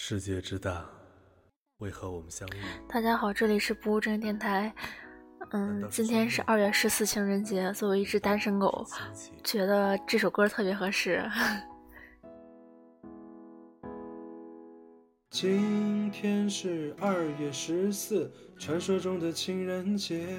世界之大，为何我们相遇？大家好，这里是不务正业电台。嗯，今天是二月十四情人节。作为一只单身狗，觉得这首歌特别合适。今天是二月十四，传说中的情人节。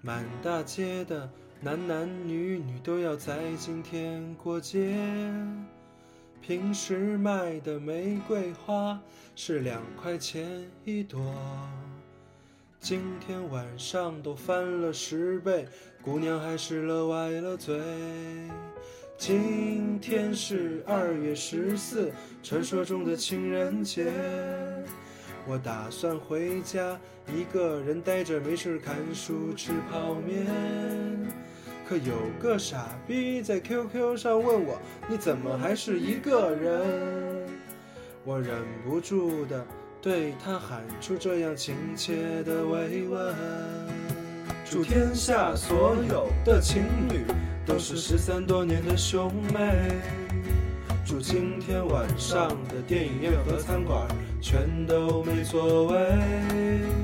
满大街的男男女女都要在今天过节。平时卖的玫瑰花是两块钱一朵，今天晚上都翻了十倍，姑娘还是乐歪了嘴。今天是二月十四，传说中的情人节。我打算回家，一个人呆着没事看书吃泡面。可有个傻逼在 QQ 上问我，你怎么还是一个人？我忍不住的对他喊出这样亲切的慰问。祝天下所有的情侣都是失散多年的兄妹。祝今天晚上的电影院和餐馆全都没座位。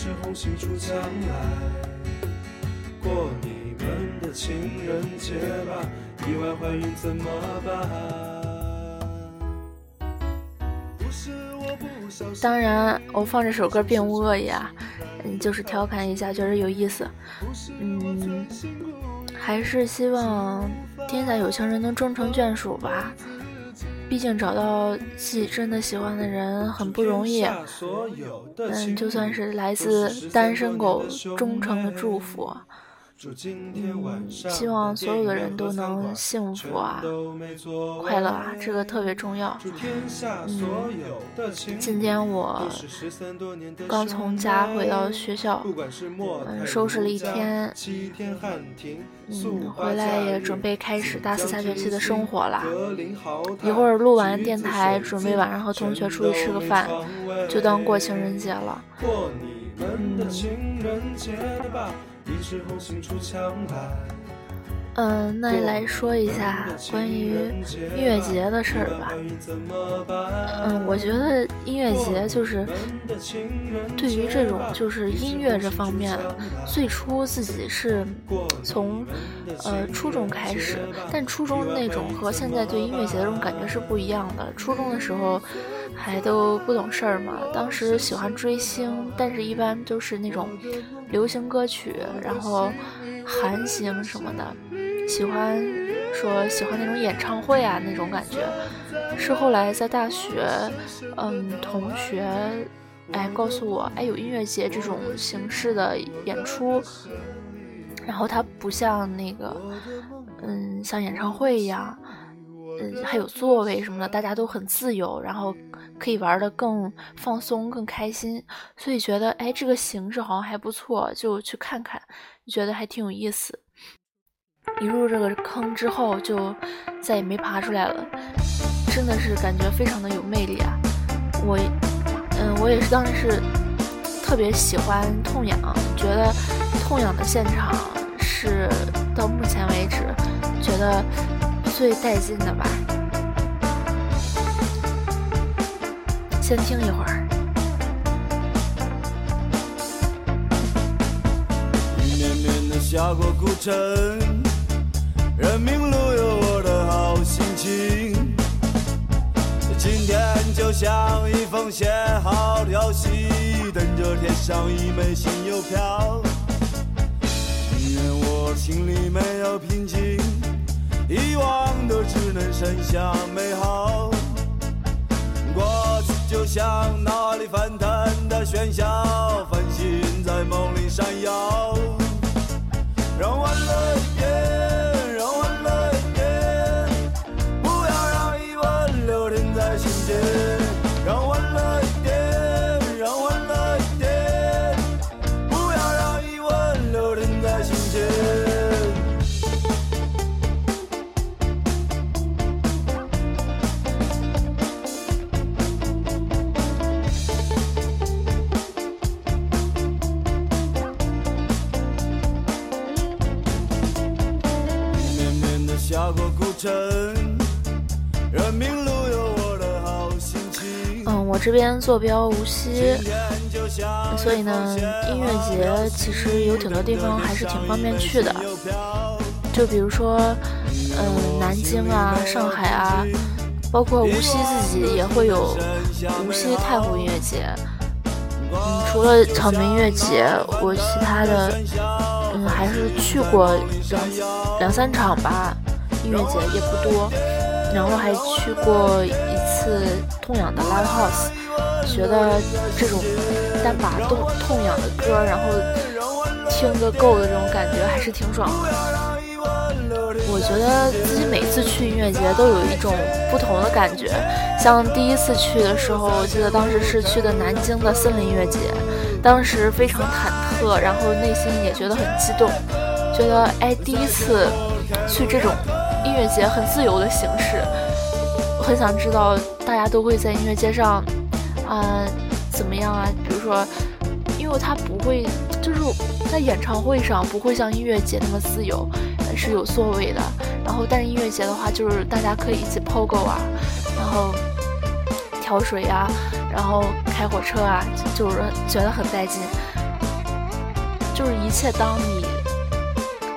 一枝红杏出墙来，过你们的情人节吧，意外怀孕怎么办？当然，我放这首歌并无恶意啊，嗯，就是调侃一下，觉得有意思。嗯，还是希望天下有情人能终成眷属吧。毕竟找到自己真的喜欢的人很不容易，嗯，就算是来自单身狗忠诚的祝福。嗯，希望所有的人都能幸福啊，快乐啊，这个特别重要。嗯，今天我刚从家回到学校，嗯，收拾了一天，嗯，回来也准备开始大四下学期的生活了。一会儿录完电台，准备晚上和同学出去吃个饭，就当过情人节了。一枝红杏出墙来。嗯，那来说一下关于音乐节的事儿吧。嗯，我觉得音乐节就是对于这种就是音乐这方面，最初自己是从呃初中开始，但初中那种和现在对音乐节的这种感觉是不一样的。初中的时候还都不懂事儿嘛，当时喜欢追星，但是一般都是那种流行歌曲，然后韩星什么的。喜欢说喜欢那种演唱会啊那种感觉，是后来在大学，嗯，同学哎告诉我，哎有音乐节这种形式的演出，然后它不像那个，嗯，像演唱会一样，嗯，还有座位什么的，大家都很自由，然后可以玩的更放松、更开心，所以觉得哎这个形式好像还不错，就去看看，觉得还挺有意思。一入这个坑之后，就再也没爬出来了，真的是感觉非常的有魅力啊！我，嗯，我也是当时是特别喜欢痛痒，觉得痛痒的现场是到目前为止觉得最带劲的吧。先听一会儿。一绵绵的下过古城。人民路有我的好心情，今天就像一封写好的消息，等着贴上一枚新邮票。宁愿我心里没有平静，遗忘的只能剩下美好。过去就像脑海里翻腾的喧嚣，繁星在梦里闪耀，让欢乐一变。这边坐标无锡，所以呢，音乐节其实有挺多地方还是挺方便去的。就比如说，嗯，南京啊，上海啊，包括无锡自己也会有无锡太湖音乐节。嗯，除了草莓音乐节，我其他的，嗯，还是去过两两三场吧。音乐节也不多，然后还去过一次痛痒的 live house，觉得这种单把动痛痒的歌，然后听个够的这种感觉还是挺爽的。我觉得自己每次去音乐节都有一种不同的感觉，像第一次去的时候，我记得当时是去的南京的森林音乐节，当时非常忐忑，然后内心也觉得很激动，觉得哎，第一次去这种音乐节很自由的形式，很想知道大家都会在音乐节上，怎么样啊？比如说，因为他不会，就是在演唱会上不会像音乐节那么自由。是有座位的，然后但是音乐节的话，就是大家可以一起 POGO 啊，然后跳水呀，然后开火车啊，就是觉得很带劲。就是一切，当你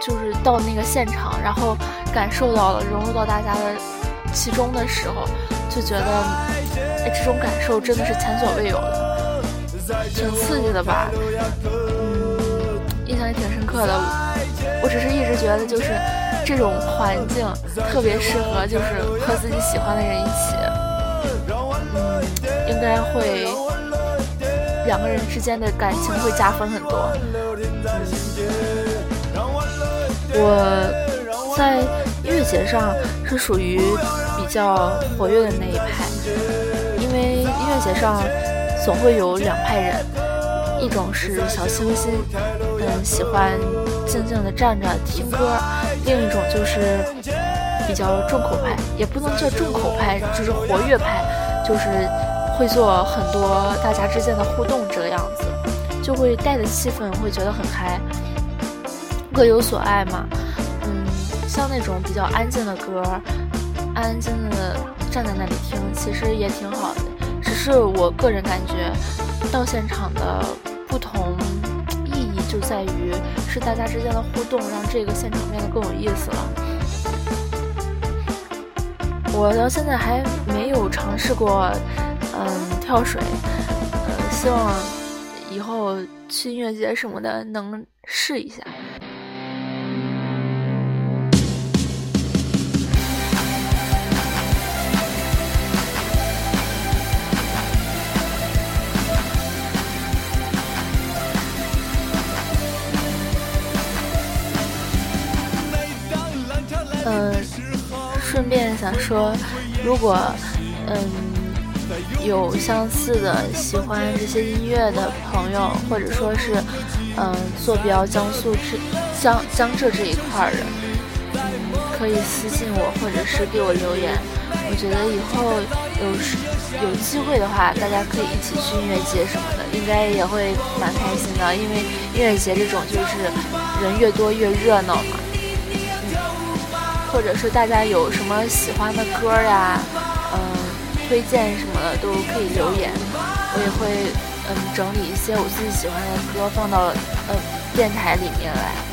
就是到那个现场，然后感受到了融入到大家的其中的时候，就觉得哎，这种感受真的是前所未有的，挺刺激的吧？嗯，印象也挺深刻的。我只是一直觉得，就是这种环境特别适合，就是和自己喜欢的人一起，嗯，应该会两个人之间的感情会加分很多。我在音乐节上是属于比较活跃的那一派，因为音乐节上总会有两派人。一种是小清新，嗯，喜欢静静的站着听歌；另一种就是比较重口派，也不能叫重口派，就是活跃派，就是会做很多大家之间的互动，这个样子就会带的气氛会觉得很嗨。各有所爱嘛，嗯，像那种比较安静的歌，安安静静的站在那里听，其实也挺好的。是我个人感觉，到现场的。不同意义就在于是大家之间的互动，让这个现场变得更有意思了。我到现在还没有尝试过，嗯，跳水，呃，希望以后去音乐节什么的能试一下。想说，如果嗯有相似的喜欢这些音乐的朋友，或者说是嗯坐标江苏这江江浙这一块的，嗯可以私信我，或者是给我留言。我觉得以后有有机会的话，大家可以一起去音乐节什么的，应该也会蛮开心的。因为音乐节这种就是人越多越热闹嘛。或者是大家有什么喜欢的歌呀，嗯，推荐什么的都可以留言，我也会嗯整理一些我自己喜欢的歌放到呃电台里面来。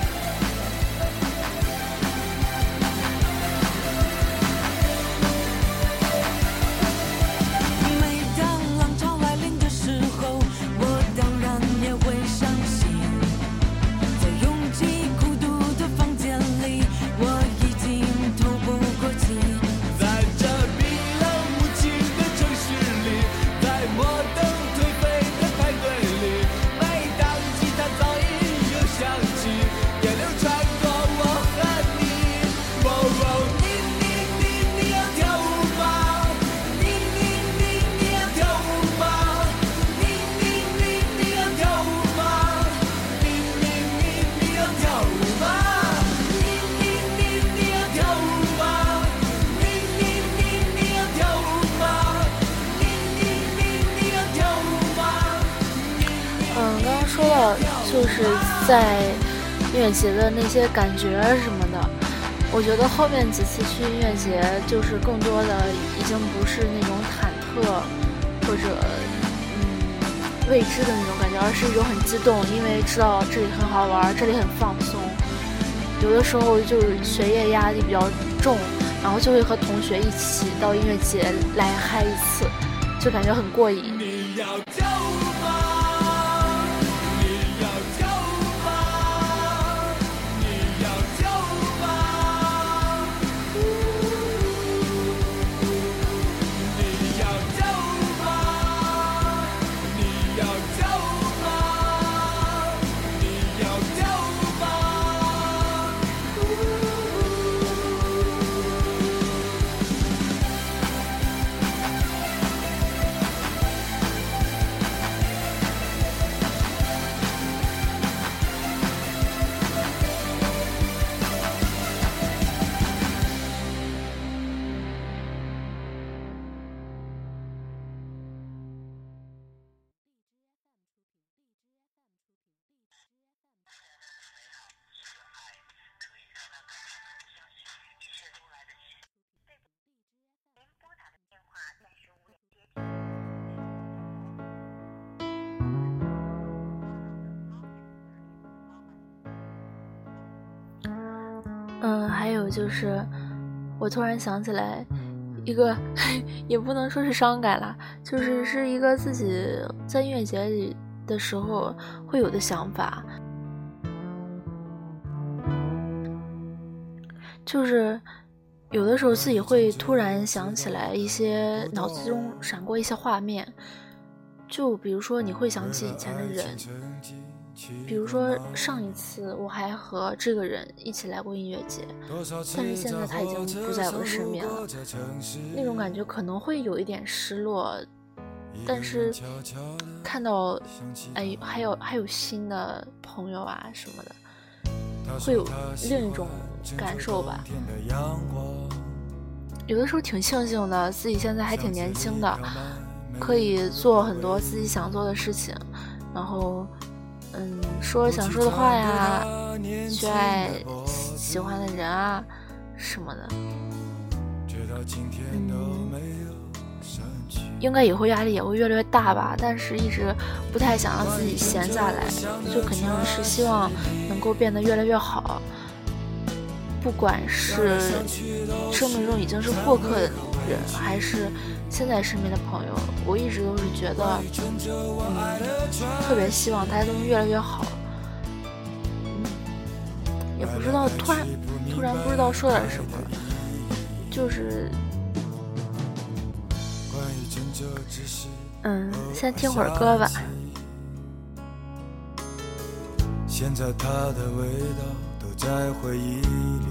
乐节的那些感觉什么的，我觉得后面几次去音乐节，就是更多的已经不是那种忐忑或者嗯未知的那种感觉，而是一种很激动，因为知道这里很好玩，这里很放松。有的时候就是学业压力比较重，然后就会和同学一起到音乐节来嗨一次，就感觉很过瘾。就是，我突然想起来一个，也不能说是伤感啦，就是是一个自己在音乐节里的时候会有的想法，就是有的时候自己会突然想起来一些脑子中闪过一些画面，就比如说你会想起以前的人。比如说上一次我还和这个人一起来过音乐节，但是现在他已经不在我的身边了，那种感觉可能会有一点失落，但是看到哎还有还有新的朋友啊什么的，会有另一种感受吧。有的时候挺庆幸的，自己现在还挺年轻的，可以做很多自己想做的事情，然后。嗯，说想说的话呀，去爱喜欢的人啊，什么的。应该以后压力也会越来越大吧，但是一直不太想让自己闲下来，就肯定是希望能够变得越来越好。不管是生命中已经是过客的人，还是现在身边的朋友，我一直都是觉得，嗯，特别希望大家都能越来越好。嗯，也不知道突然突然不知道说点什么了，就是，嗯，先听会儿歌吧。现在它的味道都。在回忆里，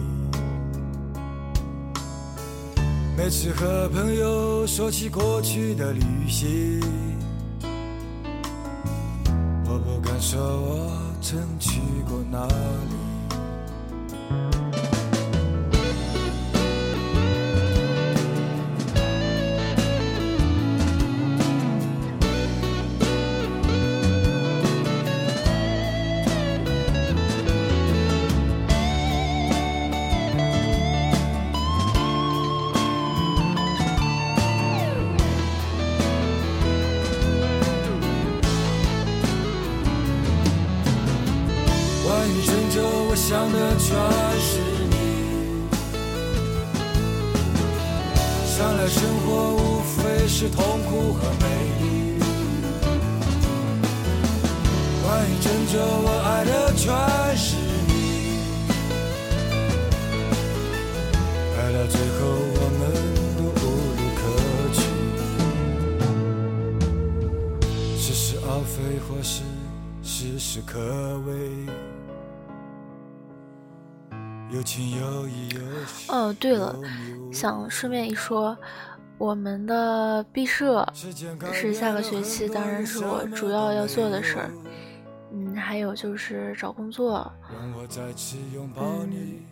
每次和朋友说起过去的旅行，我不敢说我曾去过哪里。生活无非是痛苦和美丽。关于拯救我爱的全是你，爱到最后我们都无路可去，似是而非或是事事可为。哦，对了，想顺便一说，我们的毕设是下个学期，当然是我主要要做的事儿。嗯，还有就是找工作。嗯，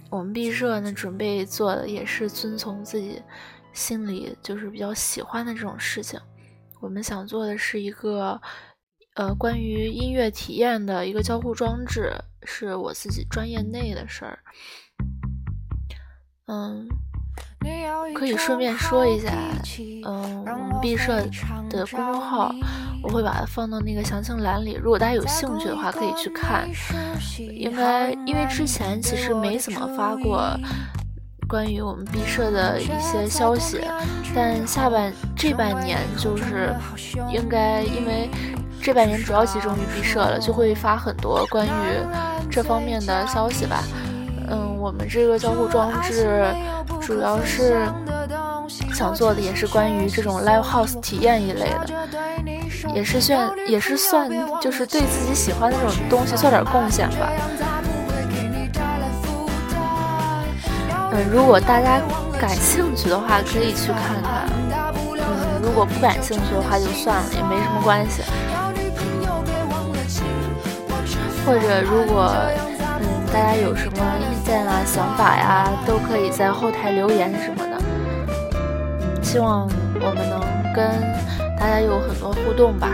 我们毕设呢，准备做的也是遵从自己心里就是比较喜欢的这种事情。我们想做的是一个，呃，关于音乐体验的一个交互装置，是我自己专业内的事儿。嗯，可以顺便说一下，嗯，我们毕设的公众号，我会把它放到那个详情栏里。如果大家有兴趣的话，可以去看。应该因为之前其实没怎么发过关于我们毕设的一些消息，但下半这半年就是应该因为这半年主要集中于毕设了，就会发很多关于这方面的消息吧。我们这个交互装置主要是想做的，也是关于这种 live house 体验一类的，也是算也是算就是对自己喜欢的那种东西做点贡献吧。嗯，如果大家感兴趣的话，可以去看看。嗯，如果不感兴趣的话，就算了，也没什么关系。或者如果。大家有什么意见啊、想法呀，都可以在后台留言什么的。希望我们能跟大家有很多互动吧。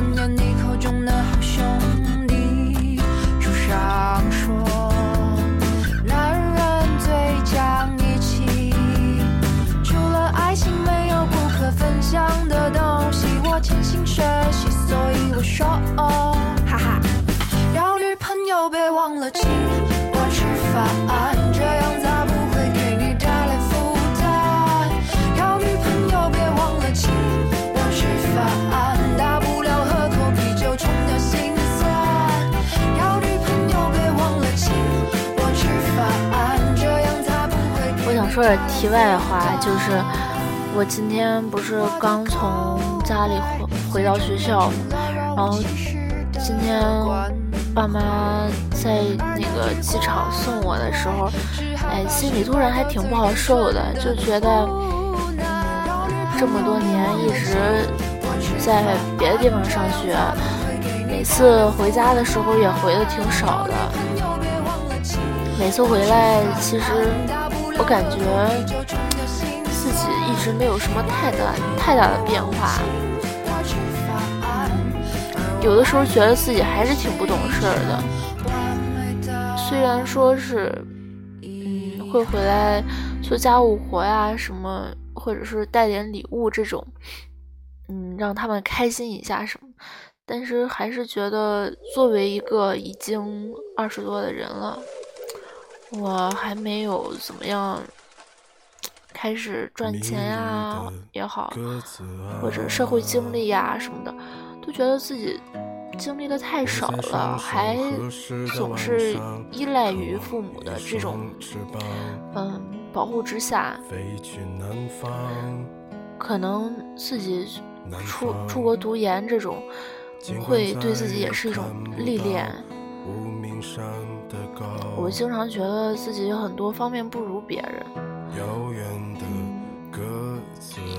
密，扮演你口中的好兄弟。书上说，男人最讲义气，除了爱情，没有不可分享的东西。我潜心学习，所以我说，哦哈哈，要女朋友别忘了亲。说点题外话，就是我今天不是刚从家里回回到学校，然后今天。爸妈在那个机场送我的时候，哎，心里突然还挺不好受的，就觉得，嗯，这么多年一直在别的地方上学，每次回家的时候也回的挺少的。每次回来，其实我感觉自己一直没有什么太大太大的变化。有的时候觉得自己还是挺不懂事儿的，虽然说是，嗯，会回来做家务活呀什么，或者是带点礼物这种，嗯，让他们开心一下什么，但是还是觉得作为一个已经二十多的人了，我还没有怎么样开始赚钱呀也好，或者社会经历呀什么的。都觉得自己经历的太少了，还总是依赖于父母的这种嗯保护之下，可能自己出出国读研这种，会对自己也是一种历练。我经常觉得自己有很多方面不如别人。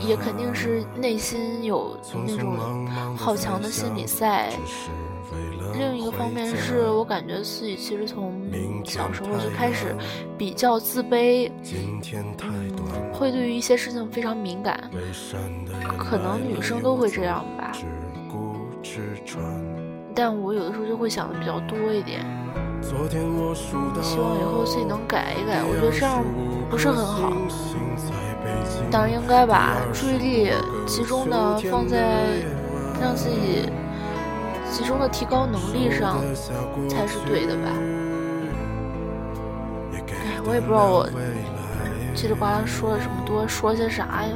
也肯定是内心有那种好强的心理在。另一个方面是我感觉自己其实从小时候就开始比较自卑，会对于一些事情非常敏感。可能女生都会这样吧。但我有的时候就会想的比较多一点。希望以后自己能改一改，我觉得这样不是很好。当然应该把注意力集中的放在让自己集中的提高能力上才是对的吧。哎，我也不知道我叽里呱啦说了这么多，说些啥呀？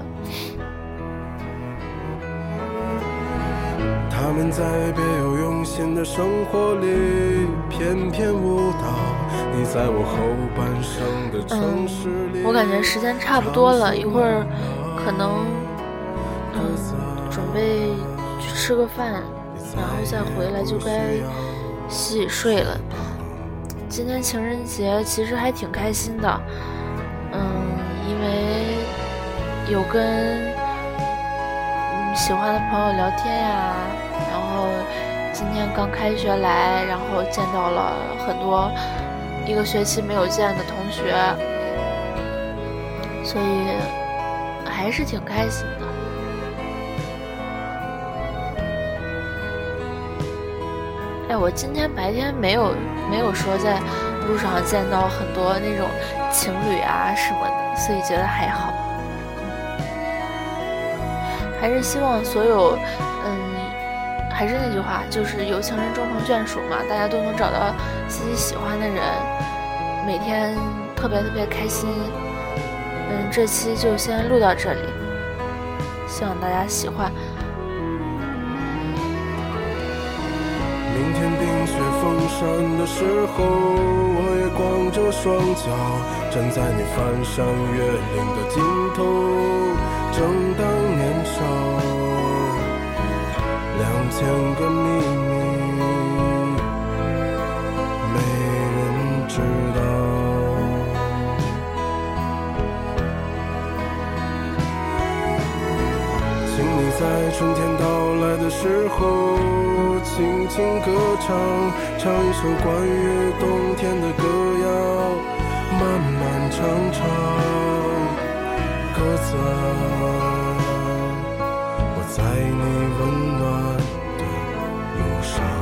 他们在别有用心的生活里翩翩舞蹈。嗯，我感觉时间差不多了，一会儿可能嗯准备去吃个饭，然后再回来就该洗洗睡了。今天情人节其实还挺开心的，嗯，因为有跟喜欢的朋友聊天呀，然后今天刚开学来，然后见到了很多一个学期没有见的同学，所以还是挺开心的。哎，我今天白天没有没有说在路上见到很多那种情侣啊什么的，所以觉得还好。还是希望所有，嗯，还是那句话，就是有情人终成眷属嘛，大家都能找到自己喜欢的人，每天特别特别开心。嗯，这期就先录到这里，希望大家喜欢。明天冰雪封山的时候，我也光着双脚站在你翻山越岭的尽头，正当年少，两千个秘密没人知道，请你在春天到来的时候。轻轻歌唱，唱一首关于冬天的歌谣，漫漫长长，在我在你温暖的忧伤。